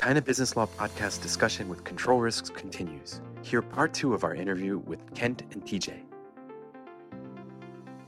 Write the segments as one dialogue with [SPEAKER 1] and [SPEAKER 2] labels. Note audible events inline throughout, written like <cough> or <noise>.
[SPEAKER 1] China Business Law Podcast discussion with control risks continues. Hear part two of our interview with Kent and TJ.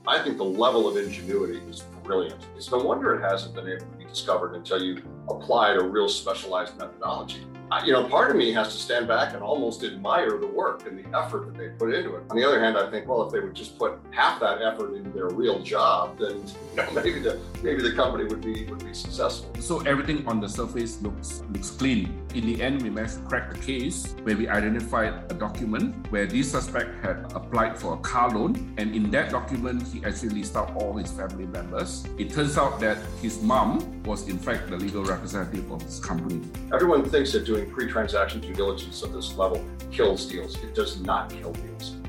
[SPEAKER 2] I think the level of ingenuity is brilliant. It's no wonder it hasn't been able to be discovered until you applied a real specialized methodology you know, part of me has to stand back and almost admire the work and the effort that they put into it. On the other hand, I think, well, if they would just put half that effort into their real job, then you know, maybe the maybe the company would be would be successful.
[SPEAKER 3] So everything on the surface looks looks clean. In the end, we managed to crack the case where we identified a document where this suspect had applied for a car loan, and in that document, he actually listed out all his family members. It turns out that his mom was in fact the legal representative of his company.
[SPEAKER 2] Everyone thinks that doing doing pre-transaction due diligence of this level kills deals. It does not kill deals.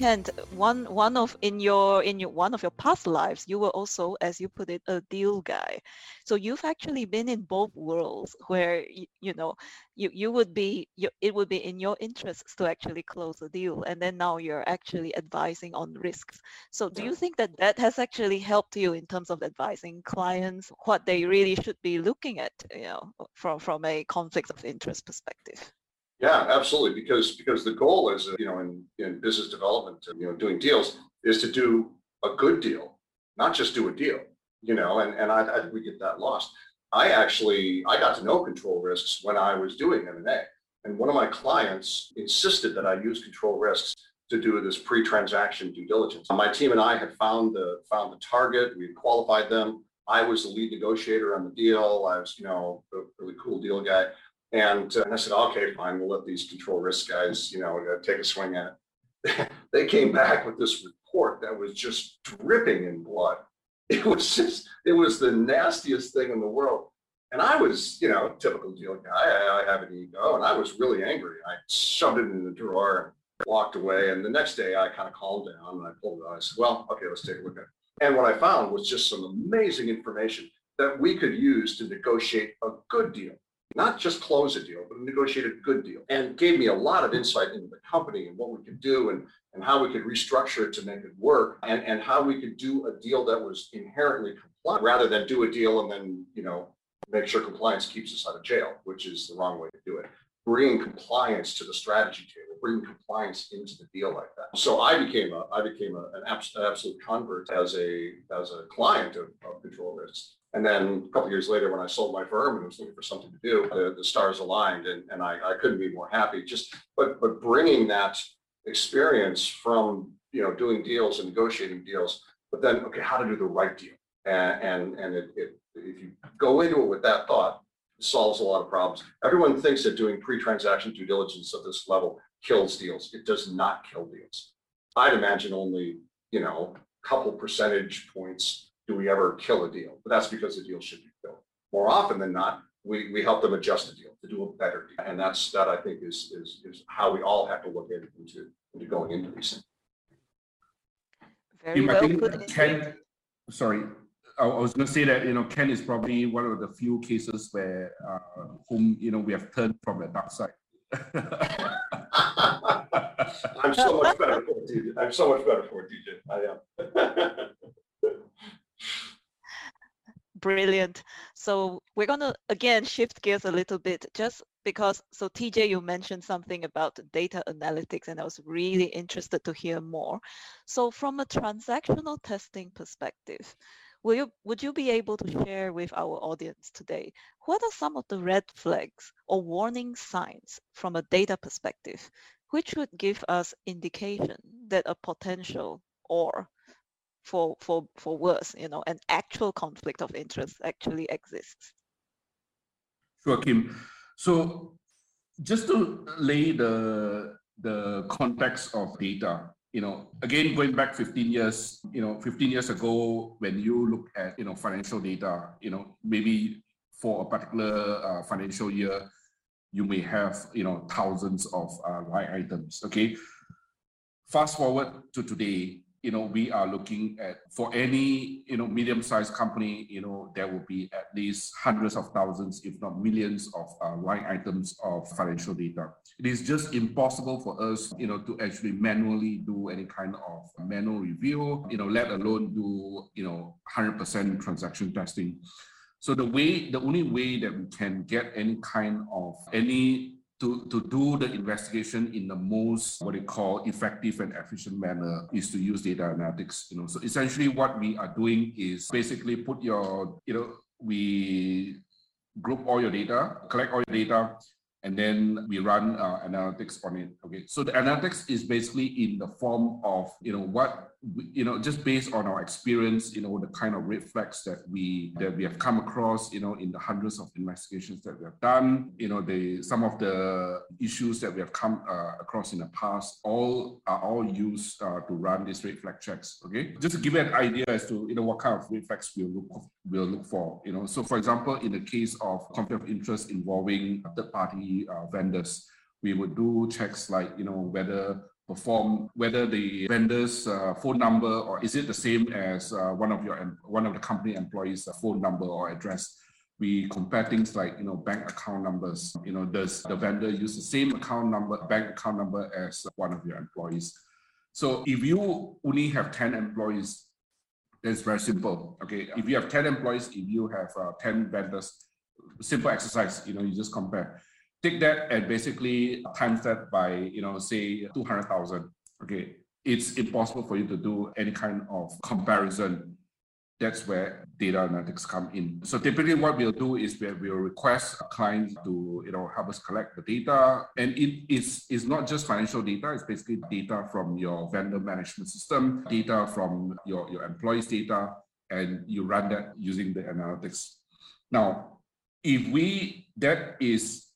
[SPEAKER 4] Kent, one one of in your in your one of your past lives, you were also, as you put it, a deal guy. So you've actually been in both worlds, where you, you know you you would be you, it would be in your interests to actually close a deal, and then now you're actually advising on risks. So do you think that that has actually helped you in terms of advising clients what they really should be looking at, you know, from from a conflict of interest perspective?
[SPEAKER 2] Yeah, absolutely. Because because the goal is, you know, in, in business development, you know, doing deals is to do a good deal, not just do a deal. You know, and and I, I we get that lost. I actually I got to know control risks when I was doing M and A, and one of my clients insisted that I use control risks to do this pre-transaction due diligence. My team and I had found the found the target. We had qualified them. I was the lead negotiator on the deal. I was, you know, a really cool deal guy. And, uh, and I said, okay, fine, we'll let these control risk guys, you know, uh, take a swing at it. <laughs> they came back with this report that was just dripping in blood. <laughs> It was just, it was the nastiest thing in the world. And I was, you know, typical deal guy. I, I have an ego, and I was really angry. I shoved it in the drawer and walked away. And the next day, I kind of calmed down and I pulled it out. I said, well, okay, let's take a look at it. And what I found was just some amazing information that we could use to negotiate a good deal not just close a deal, but negotiate a good deal. And gave me a lot of insight into the company and what we could do and, and how we could restructure it to make it work and, and how we could do a deal that was inherently compliant rather than do a deal and then, you know, make sure compliance keeps us out of jail, which is the wrong way to do it. Bringing compliance to the strategy table, bringing compliance into the deal like that. So I became a, I became a, an, absolute convert as a, as a client of, of control risks and then a couple years later, when I sold my firm and was looking for something to do, the, the stars aligned, and, and I, I couldn't be more happy. Just but but bringing that experience from you know doing deals and negotiating deals, but then okay, how to do the right deal, and and, and it, it, if you go into it with that thought, it solves a lot of problems. Everyone thinks that doing pre-transaction due diligence at this level kills deals. It does not kill deals. I'd imagine only you know a couple percentage points do we ever kill a deal? But that's because the deal should be killed. More often than not, we, we help them adjust the deal to do a better deal. And that's that I think is is is how we all have to look at it into, into going into these things.
[SPEAKER 4] Very well put.
[SPEAKER 3] Ken, sorry, I was going to say that you know Ken is probably one of the few cases where uh, whom you know we have turned from the dark side. <laughs>
[SPEAKER 2] I'm so much better for it, TJ. I'm so much better for it, TJ. I am. <laughs>
[SPEAKER 4] Brilliant. So we're going to again shift gears a little bit just because so TJ you mentioned something about data analytics and I was really interested to hear more. So from a transactional testing perspective, will you would you be able to share with our audience today what are some of the red flags or warning signs from a data perspective which would give us indication that a potential or for for for worse you know an actual conflict of interest actually exists.
[SPEAKER 3] Sure kim. So just to lay the the context of data you know again going back 15 years you know 15 years ago when you look at you know financial data you know maybe for a particular uh, financial year you may have you know thousands of uh, line items okay? Fast forward to today you know, we are looking at for any, you know, medium-sized company, you know, there will be at least hundreds of thousands, if not millions of uh, line items of financial data. It is just impossible for us, you know, to actually manually do any kind of manual review, you know, let alone do, you know, 100% transaction testing. So the way, the only way that we can get any kind of any to, to do the investigation in the most what they call effective and efficient manner is to use data analytics. You know, so essentially what we are doing is basically put your, you know, we group all your data, collect all your data, and then we run uh, analytics on it. Okay, so the analytics is basically in the form of you know what you know just based on our experience, you know the kind of red flags that we that we have come across, you know, in the hundreds of investigations that we have done, you know, the some of the issues that we have come uh, across in the past, all are all used uh, to run these red flag checks. Okay, just to give you an idea as to you know what kind of red flags we'll look we'll look for. You know, so for example, in the case of conflict of interest involving third party uh, vendors. We would do checks like, you know, whether perform whether the vendor's uh, phone number or is it the same as uh, one of your one of the company employees' phone number or address. We compare things like you know bank account numbers. You know, does the vendor use the same account number, bank account number as one of your employees? So if you only have 10 employees, that's very simple. Okay, if you have 10 employees, if you have uh, 10 vendors, simple exercise, you know, you just compare take that and basically times that by, you know, say 200,000. Okay. It's impossible for you to do any kind of comparison. That's where data analytics come in. So typically what we'll do is we will request clients to, you know, help us collect the data. And it is, is not just financial data, it's basically data from your vendor management system, data from your, your employees' data, and you run that using the analytics. Now, if we, that is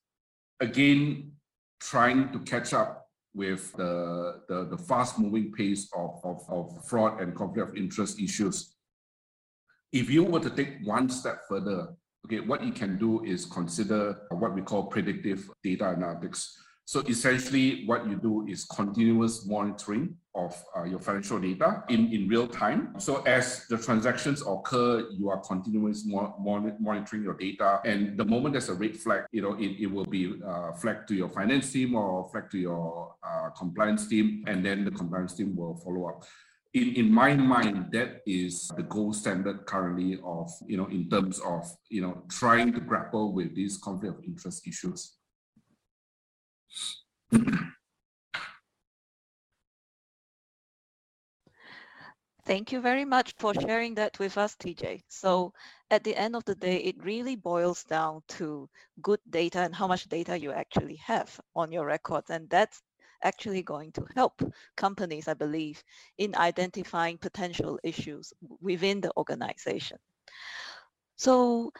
[SPEAKER 3] again trying to catch up with the, the, the fast moving pace of, of, of fraud and conflict of interest issues. If you were to take one step further, okay, what you can do is consider what we call predictive data analytics. So essentially what you do is continuous monitoring of uh, your financial data in, in real time. So as the transactions occur, you are continuously mo- monitoring your data. And the moment there's a red flag, you know, it, it will be uh, flagged to your finance team or flagged to your uh, compliance team. And then the compliance team will follow up. In, in my mind, that is the gold standard currently of, you know, in terms of, you know, trying to grapple with these conflict of interest issues.
[SPEAKER 4] Thank you very much for sharing that with us, TJ. So at the end of the day, it really boils down to good data and how much data you actually have on your records. And that's actually going to help companies, I believe, in identifying potential issues within the organization. So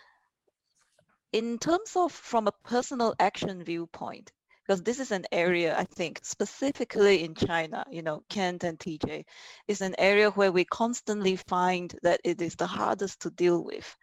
[SPEAKER 4] in terms of from a personal action viewpoint, because this is an area I think specifically in China, you know, Kent and TJ, is an area where we constantly find that it is the hardest to deal with.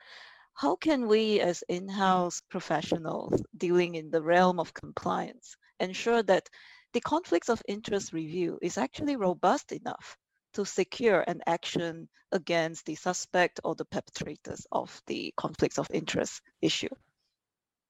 [SPEAKER 4] How can we as in-house professionals dealing in the realm of compliance ensure that the conflicts of interest review is actually robust enough to secure an action against the suspect or the perpetrators of the conflicts of interest issue?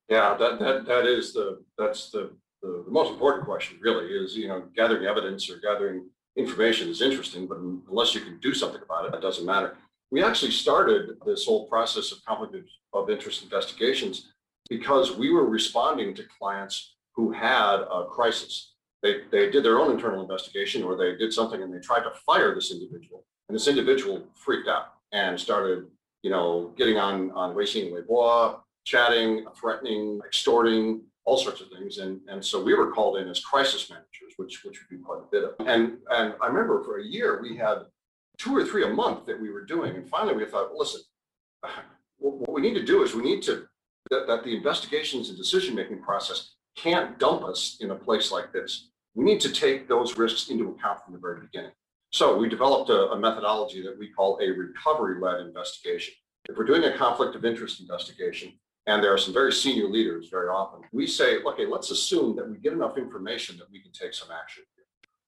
[SPEAKER 2] Yeah, that, that, that is the, that's the the, the most important question really is, you know, gathering evidence or gathering information is interesting, but unless you can do something about it, it doesn't matter. We actually started this whole process of conflict of interest investigations because we were responding to clients who had a crisis. They, they did their own internal investigation or they did something and they tried to fire this individual. And this individual freaked out and started, you know, getting on, on Weixin Weibo, chatting, threatening, extorting, all sorts of things. And, and so we were called in as crisis managers, which, which would be quite a bit of. And, and I remember for a year, we had two or three a month that we were doing. And finally we thought, well, listen, <sighs> what we need to do is we need to, that, that the investigations and decision-making process can't dump us in a place like this. We need to take those risks into account from the very beginning. So we developed a, a methodology that we call a recovery-led investigation. If we're doing a conflict of interest investigation, and there are some very senior leaders very often. We say, okay, let's assume that we get enough information that we can take some action.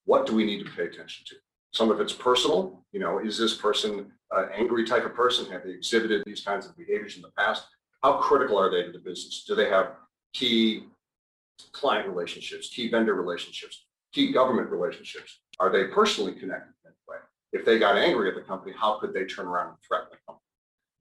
[SPEAKER 2] What do we need to pay attention to? Some of it's personal. You know, is this person an angry type of person? Have they exhibited these kinds of behaviors in the past? How critical are they to the business? Do they have key client relationships, key vendor relationships, key government relationships? Are they personally connected in any way? If they got angry at the company, how could they turn around and threaten the company?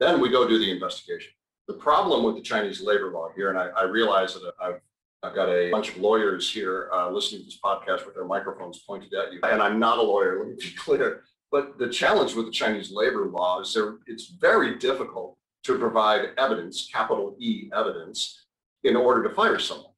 [SPEAKER 2] Then we go do the investigation. The problem with the Chinese labor law here, and I, I realize that I've I've got a bunch of lawyers here uh, listening to this podcast with their microphones pointed at you. And I'm not a lawyer, <laughs> let me be clear. But the challenge with the Chinese labor law is there, it's very difficult to provide evidence, capital E evidence, in order to fire someone.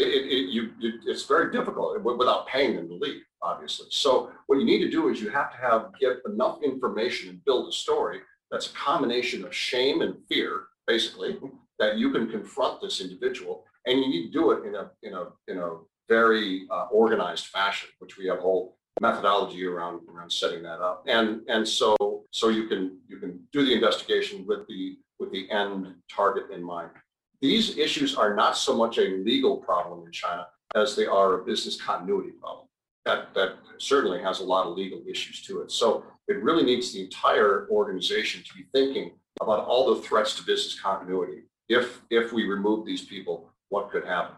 [SPEAKER 2] It, it, you, it, it's very difficult without paying them to leave, obviously. So what you need to do is you have to have get enough information and build a story that's a combination of shame and fear, basically, that you can confront this individual and you need to do it in a in a in a very uh, organized fashion, which we have a whole methodology around around setting that up. And and so so you can you can do the investigation with the with the end target in mind. These issues are not so much a legal problem in China as they are a business continuity problem. That that certainly has a lot of legal issues to it. So it really needs the entire organization to be thinking about all the threats to business continuity. If if we remove these people what could happen.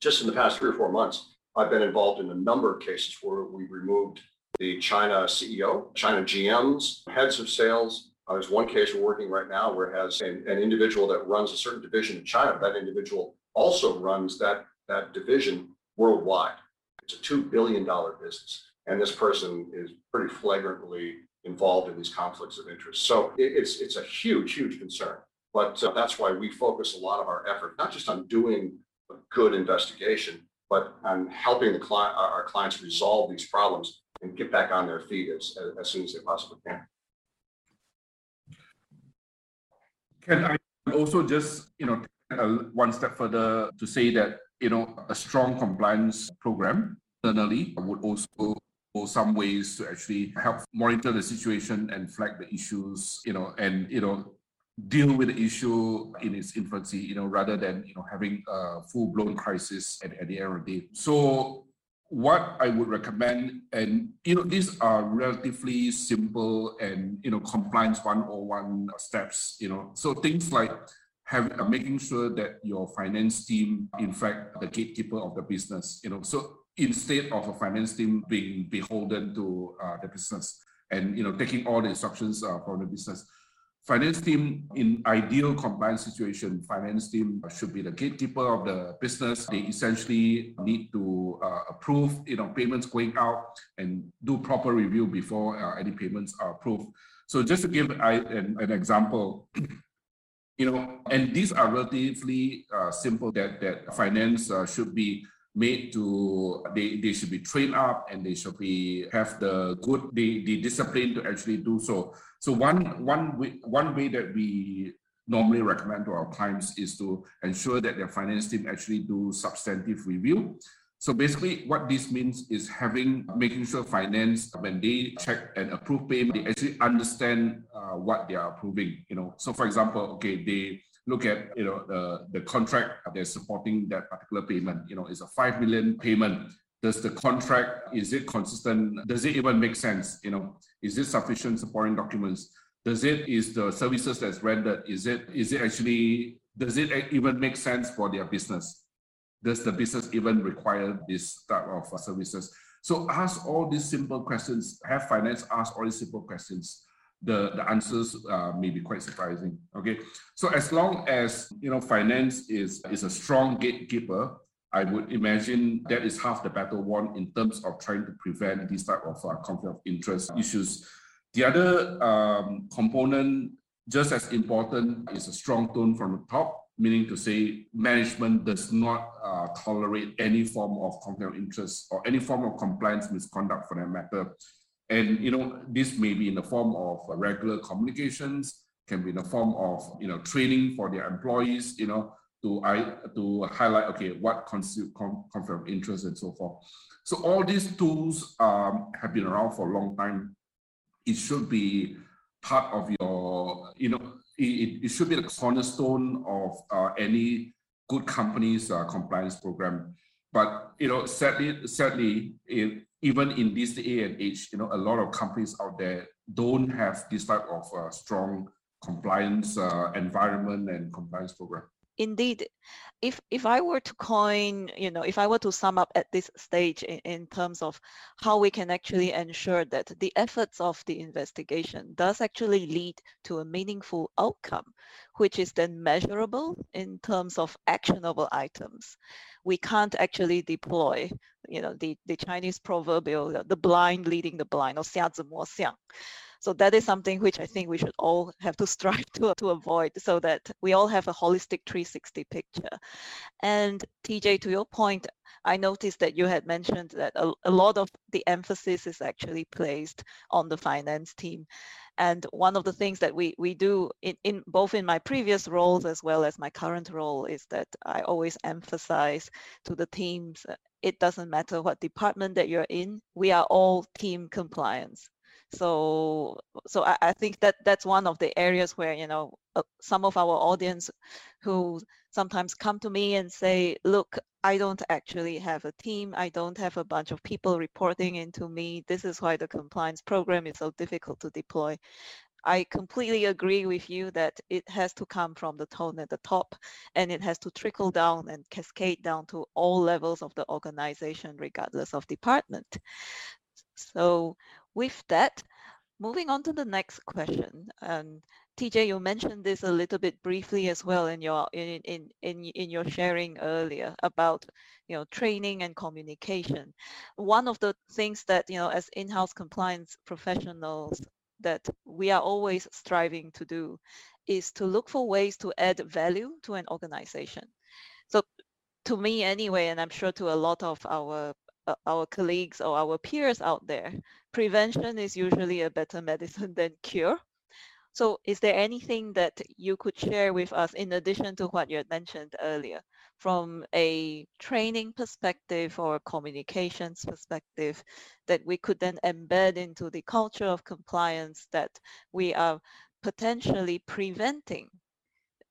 [SPEAKER 2] Just in the past three or four months, I've been involved in a number of cases where we removed the China CEO, China GMs, heads of sales. Uh, there's one case we're working right now where it has an, an individual that runs a certain division in China. That individual also runs that, that division worldwide. It's a $2 billion business. And this person is pretty flagrantly involved in these conflicts of interest. So it, it's, it's a huge, huge concern. But uh, that's why we focus a lot of our effort, not just on doing a good investigation, but on helping the our clients resolve these problems and get back on their feet as, as soon as they possibly can.
[SPEAKER 3] Can I also just, you know, one step further to say that, you know, a strong compliance program internally would also go some ways to actually help monitor the situation and flag the issues, you know, and, you know, deal with the issue in its infancy, you know, rather than you know having a full-blown crisis at, at the end of the day. So what I would recommend, and you know, these are relatively simple and you know, compliance 101 steps, you know. So things like having uh, making sure that your finance team, in fact, the gatekeeper of the business, you know. So instead of a finance team being beholden to uh, the business and you know taking all the instructions uh, from the business Finance team in ideal compliance situation, finance team should be the gatekeeper of the business. They essentially need to uh, approve, you know, payments going out and do proper review before uh, any payments are approved. So just to give I, an, an example, <clears throat> you know, and these are relatively uh, simple that that finance uh, should be made to they, they should be trained up and they should be have the good the, the discipline to actually do so. So one one way, one way that we normally recommend to our clients is to ensure that their finance team actually do substantive review. So basically what this means is having making sure finance when they check and approve payment they actually understand uh, what they are approving you know. So for example okay they look at you know the the contract they're supporting that particular payment. You know it's a 5 million payment. Does the contract is it consistent? Does it even make sense? You know is it sufficient supporting documents? Does it is the services that's rendered is it is it actually does it even make sense for their business? Does the business even require this type of uh, services? So ask all these simple questions. Have finance ask all these simple questions the, the answers uh, may be quite surprising. Okay, so as long as you know finance is is a strong gatekeeper, I would imagine that is half the battle won in terms of trying to prevent these type of uh, conflict of interest issues. The other um, component, just as important, is a strong tone from the top, meaning to say management does not uh, tolerate any form of conflict of interest or any form of compliance misconduct for that matter. And you know, this may be in the form of regular communications, can be in the form of you know training for their employees, you know, to I to highlight okay what constitute conflict of interest and so forth. So all these tools um, have been around for a long time. It should be part of your, you know, it, it should be the cornerstone of uh, any good company's uh, compliance program. But you know, sadly, sadly, it, even in this day and age, you know, a lot of companies out there don't have this type of uh, strong compliance uh, environment and compliance program
[SPEAKER 4] indeed, if if I were to coin, you know, if I were to sum up at this stage in, in terms of how we can actually mm. ensure that the efforts of the investigation does actually lead to a meaningful outcome, which is then measurable in terms of actionable items, we can't actually deploy, you know, the, the Chinese proverbial, the blind leading the blind, or xia zhi mo xiang so that is something which I think we should all have to <laughs> strive to, to avoid so that we all have a holistic 360 picture. And TJ, to your point, I noticed that you had mentioned that a, a lot of the emphasis is actually placed on the finance team. And one of the things that we, we do in, in both in my previous roles as well as my current role is that I always emphasize to the teams, uh, it doesn't matter what department that you're in, we are all team compliance so so I, I, think that that's one of the areas where you know uh, some of our audience who sometimes come to me and say look i don't actually have a team. I don't have a bunch of people reporting into me. This is why the compliance program is so difficult to deploy. I completely agree with you that it has to come from the tone at the top and it has to trickle down and cascade down to all levels of the organization, regardless of department. So with that, moving on to the next question. TJ, you mentioned this a little bit briefly as well in your in, in in in your sharing earlier about you know training and communication. One of the things that you know as in-house compliance professionals that we are always striving to do is to look for ways to add value to an organization. So to me anyway, and I'm sure to a lot of our uh, our colleagues or our peers out there, prevention is usually a better medicine <laughs> than cure. So is there anything that you could share with us in addition to what you had mentioned earlier from a training perspective or communications perspective that we could then embed into the culture of compliance that we are potentially preventing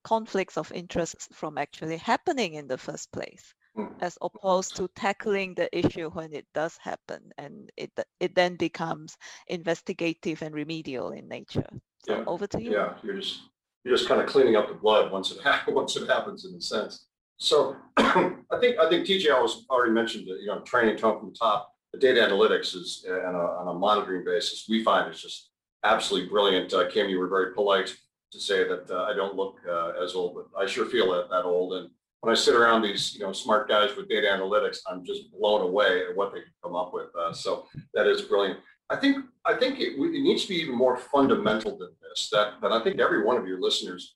[SPEAKER 4] conflicts of interest from actually happening in the first place? Hmm. as opposed to tackling the issue when it does happen and it it then becomes investigative and remedial in nature. So
[SPEAKER 2] yeah.
[SPEAKER 4] over to you.
[SPEAKER 2] Yeah, you're just you're just kind of cleaning up the blood once it <laughs> happens once it happens in a sense. So <clears throat> I think I think TJ was already mentioned that you know training tone from the top. The data analytics is uh, on a, on a monitoring basis. We find is just absolutely brilliant. Uh, Kim, you were very polite to say that uh, I don't look uh, as old, but I sure feel that, that old. And when I sit around these, you know, smart guys with data analytics, I'm just blown away at what they come up with. Uh, so that is brilliant. I think I think it, it, needs to be even more fundamental than this. That that I think every one of your listeners,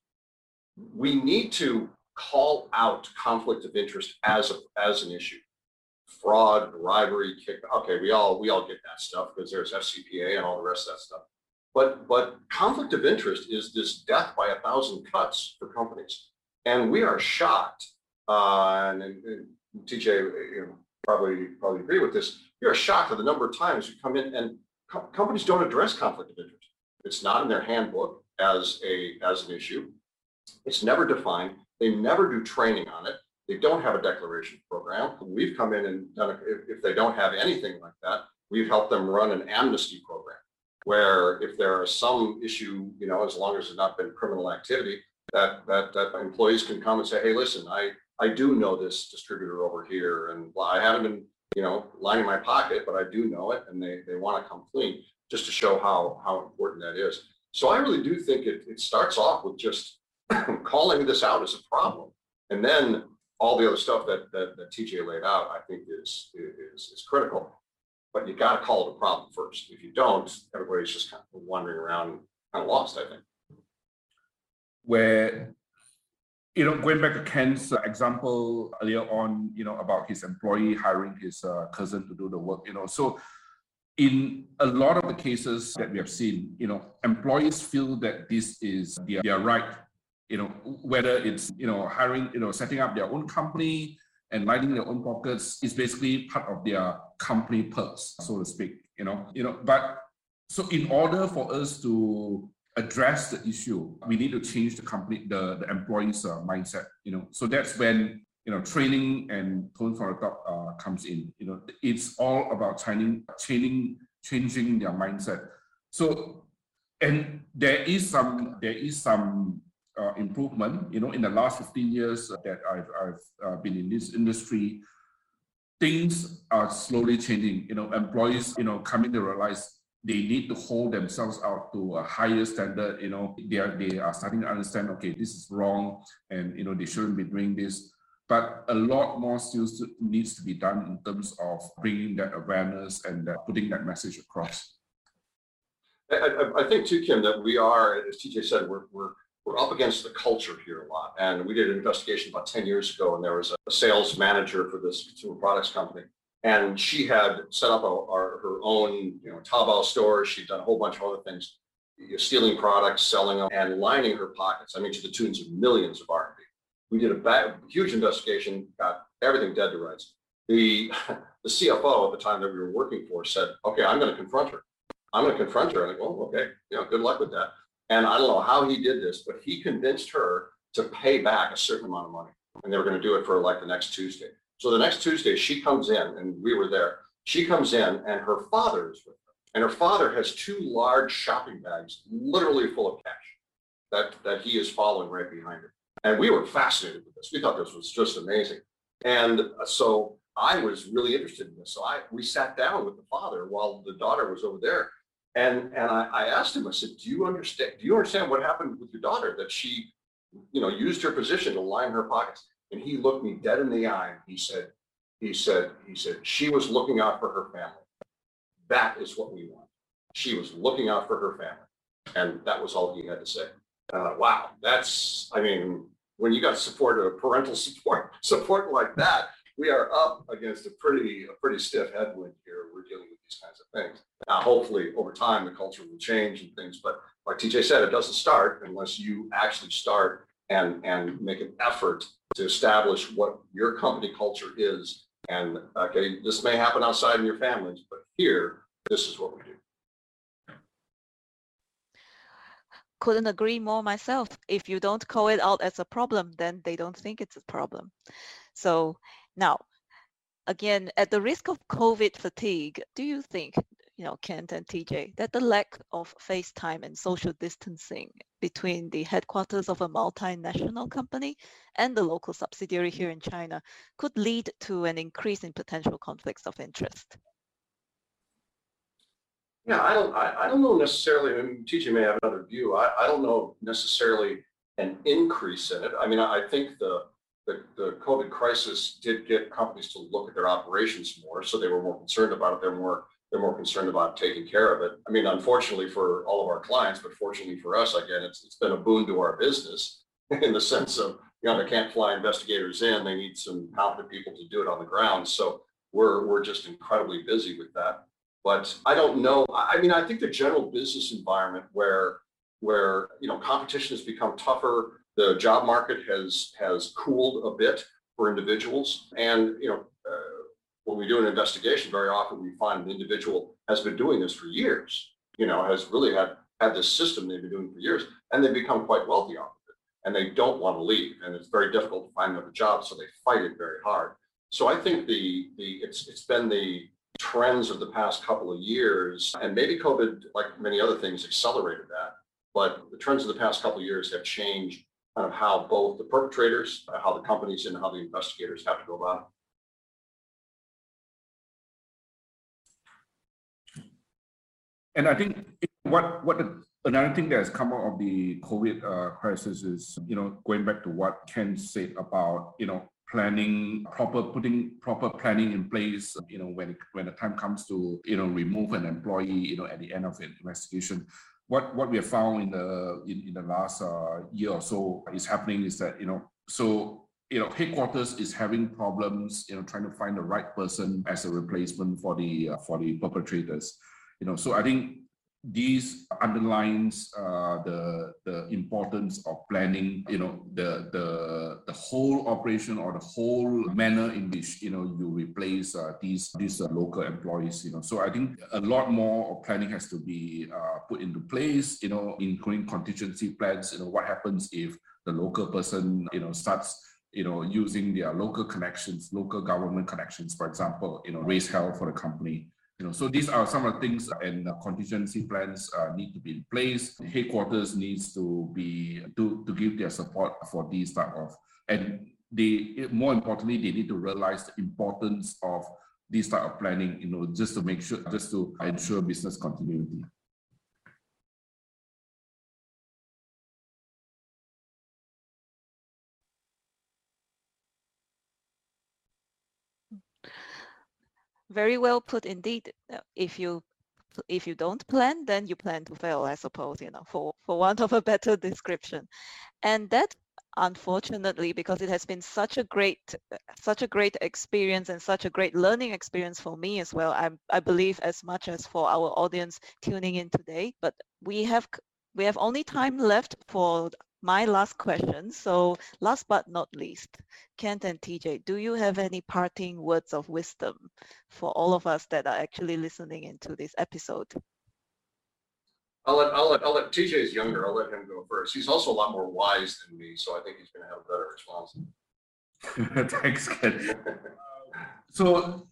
[SPEAKER 2] we need to call out conflict of interest as a, as an issue. Fraud, bribery, kick. Okay, we all we all get that stuff because there's FCPA and all the rest of that stuff. But but conflict of interest is this death by a thousand cuts for companies, and we are shocked uh, and, and, TJ you know, probably probably agree with this. You're shocked at the number of times you come in and co- companies don't address conflict of interest. It's not in their handbook as a as an issue. It's never defined. They never do training on it. They don't have a declaration program. We've come in and done it. If, if they don't have anything like that, we've helped them run an amnesty program where if there is some issue, you know, as long as it's not been criminal activity, that that that employees can come and say, hey, listen, I I do know this distributor over here, and I haven't been, you know, lining my pocket, but I do know it, and they they want to come clean just to show how how important that is. So I really do think it it starts off with just <clears throat> calling this out as a problem, and then all the other stuff that that, that TJ laid out, I think is is is critical. But you got to call it a problem first. If you don't, everybody's just kind of wandering around, kind of lost. I think.
[SPEAKER 3] Where you know, going back to Ken's uh, example earlier on, you know, about his employee hiring his uh, cousin to do the work, you know, so in a lot of the cases that we have seen, you know, employees feel that this is their, their right, you know, whether it's, you know, hiring, you know, setting up their own company and lining their own pockets is basically part of their company purse, so to speak, you know, you know, but so in order for us to address the issue, we need to change the company, the, the employees' uh, mindset. You know, so that's when you know, training and tone from the top uh, comes in. You know, it's all about changing, changing, changing their mindset. So, and there is some, there is some uh, improvement. You know, in the last 15 years that I've, I've uh, been in this industry, things are slowly changing. You know, employees, you know, coming to realize they need to hold themselves out to a higher standard. You know, they are they are starting to understand. Okay, this is wrong, and you know they shouldn't be doing this. But a lot more still needs to be done in terms of bringing that awareness and uh, putting that message across.
[SPEAKER 2] I, I, think too, Kim, that we are, as TJ said, we're, we're we're up against the culture here a lot. And we did an investigation about 10 years ago, and there was a sales manager for this consumer products company. And she had set up a, her own, you know, Taobao store. She'd done a whole bunch of other things, stealing products, selling them, and lining her pockets. I mean, to the tunes of millions of RMB. We did a huge investigation, got everything dead to rights. The, <laughs> the CFO at the time that we were working for said, okay, I'm going to confront her. I'm going to confront her. And I go, oh, okay, you know, good luck with that. And I don't know how he did this, but he convinced her to pay back a certain amount of money. And they were going to do it for like the next Tuesday. So the next Tuesday, she comes in and we were there. She comes in and her father is with her. And her father has two large shopping bags, literally full of cash that, that he is following right behind her. And we were fascinated with this. We thought this was just amazing. And uh, so I was really interested in this. So I we sat down with the father while the daughter was over there. And and I, I asked him, I said, Do you understand? Do you understand what happened with your daughter? That she, you know, used her position to line her pockets. And he looked me dead in the eye and he said, he said, he said, she was looking out for her family. That is what we want. She was looking out for her family. And that was all he had to say. Uh, wow, that's, I mean, when you got support, parental support, <laughs> support like that, we are up against a pretty, a pretty stiff headwind here. We're dealing with these kinds of things. Now, hopefully, over time, the culture will change and things. But like TJ said, it doesn't start unless you actually start and and make an effort to establish what your company culture is. And okay, this may happen outside in your families, but here, this is what we do.
[SPEAKER 4] couldn't agree more myself. If you don't call it out as a problem, then they don't think it's a problem. So now, again, at the risk of COVID fatigue, do you think, you know, Kent and TJ, that the lack of face time and social distancing between the headquarters of a multinational company and the local subsidiary here in China could lead to an increase in potential conflicts of interest?
[SPEAKER 2] Yeah, I don't, I, I don't know necessarily, I mean, TJ may have another view. I, I don't know necessarily an increase in it. I mean, I think the, the, the COVID crisis did get companies to look at their operations more, so they were more concerned about it. They're more they're more concerned about taking care of it. I mean, unfortunately for all of our clients, but fortunately for us, again, it's it's been a boon to our business <laughs> in the sense of you know they can't fly investigators in; they need some competent people to do it on the ground. So we're we're just incredibly busy with that. But I don't know. I mean, I think the general business environment where where you know competition has become tougher the job market has has cooled a bit for individuals. And you know, when we do an investigation, very often we find an individual has been doing this for years. You know, has really had had this system they've been doing for years, and they become quite wealthy off of it, and they don't want to leave, and it's very difficult to find another job, so they fight it very hard. So I think the the it's it's been the trends of the past couple of years, and maybe COVID, like many other things, accelerated that. But the trends of the past couple of years have changed kind of how both the perpetrators, how the companies, and how the investigators have to go about
[SPEAKER 3] And I think what what the, another thing that has come out of the COVID uh, crisis is, you know, going back to what Ken said about, you know, planning proper putting proper planning in place you know when when the time comes to you know remove an employee you know at the end of an investigation. What what we have found in the in, in the last uh, year or so is happening is that you know so you know headquarters is having problems you know trying to find the right person as a replacement for the uh, for the perpetrators you know so i think these underlines uh, the the importance of planning you know the the the whole operation or the whole manner in which you know you replace uh, these these uh, local employees you know so i think a lot more planning has to be uh, put into place you know including contingency plans you know what happens if the local person you know starts you know, using their local connections, local government connections, for example, you know, raise hell for the company. You know, so these are some of the things and contingency plans uh, need to be in place. Headquarters needs to be to, to give their support for these type of and they more importantly they need to realize the importance of these type of planning, you know, just to make sure, just to ensure business continuity.
[SPEAKER 4] Very well put indeed. If you if you don't plan, then you plan to fail, I suppose, you know, for, for want of a better description. And that unfortunately because it has been such a great such a great experience and such a great learning experience for me as well i i believe as much as for our audience tuning in today but we have we have only time left for my last question so last but not least kent and tj do you have any parting words of wisdom for all of us that are actually listening into this episode
[SPEAKER 2] I'll let, I'll let, I'll let, TJ is younger, I'll let him go first. He's also a lot more wise than me, so I think he's gonna have a better response. <laughs>
[SPEAKER 3] Thanks, Ken. so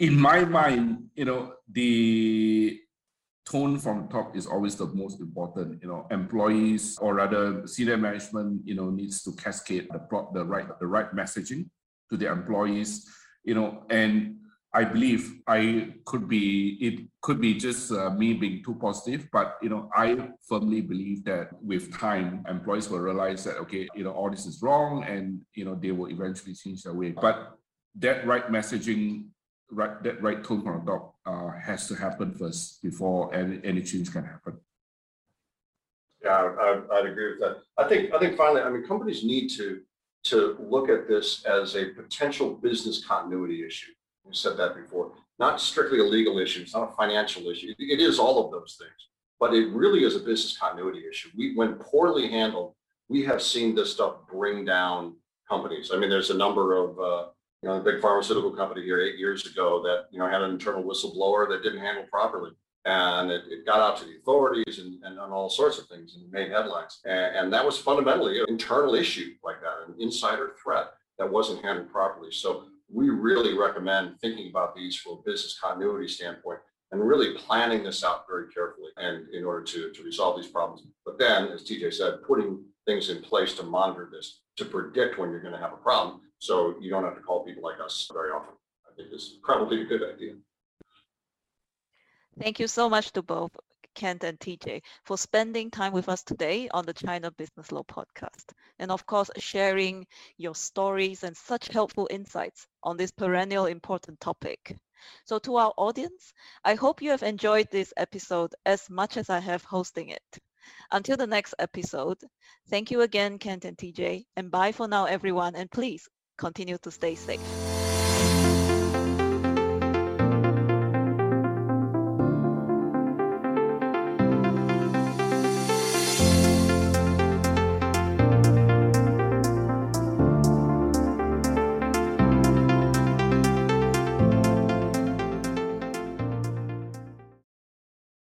[SPEAKER 3] in my mind, you know, the tone from top is always the most important. You know, employees or rather senior management, you know, needs to cascade the the right the right messaging to the employees. You know, and I believe I could be, it could be just uh, me being too positive, but you know, I firmly believe that with time, employees will realize that okay, you know, all this is wrong, and you know, they will eventually change their way. But that right messaging, right, that right tone from the top uh, has to happen first before any, any change can happen.
[SPEAKER 2] Yeah, I, I'd agree with that. I think, I think finally, I mean, companies need to to look at this as a potential business continuity issue you said that before. Not strictly a legal issue. It's not a financial issue. It is all of those things, but it really is a business continuity issue. We, when poorly handled, we have seen this stuff bring down companies. I mean, there's a number of, uh, you know, a big pharmaceutical company here eight years ago that, you know, had an internal whistleblower that didn't handle properly. And it, it got out to the authorities and, and on all sorts of things and made headlines. And, and that was fundamentally an internal issue like that, an insider threat that wasn't handled properly. So we really recommend thinking about these from a business continuity standpoint and really planning this out very carefully and in order to, to resolve these problems. But then, as TJ said, putting things in place to monitor this, to predict when you're going to have a problem so you don't have to call people like us very often. I think is probably a good idea.
[SPEAKER 4] Thank you so much to both. Kent and TJ for spending time with us today on the China Business Law podcast. And of course, sharing your stories and such helpful insights on this perennial important topic. So to our audience, I hope you have enjoyed this episode as much as I have hosting it. Until the next episode, thank you again, Kent and TJ, and bye for now, everyone, and please continue to stay safe.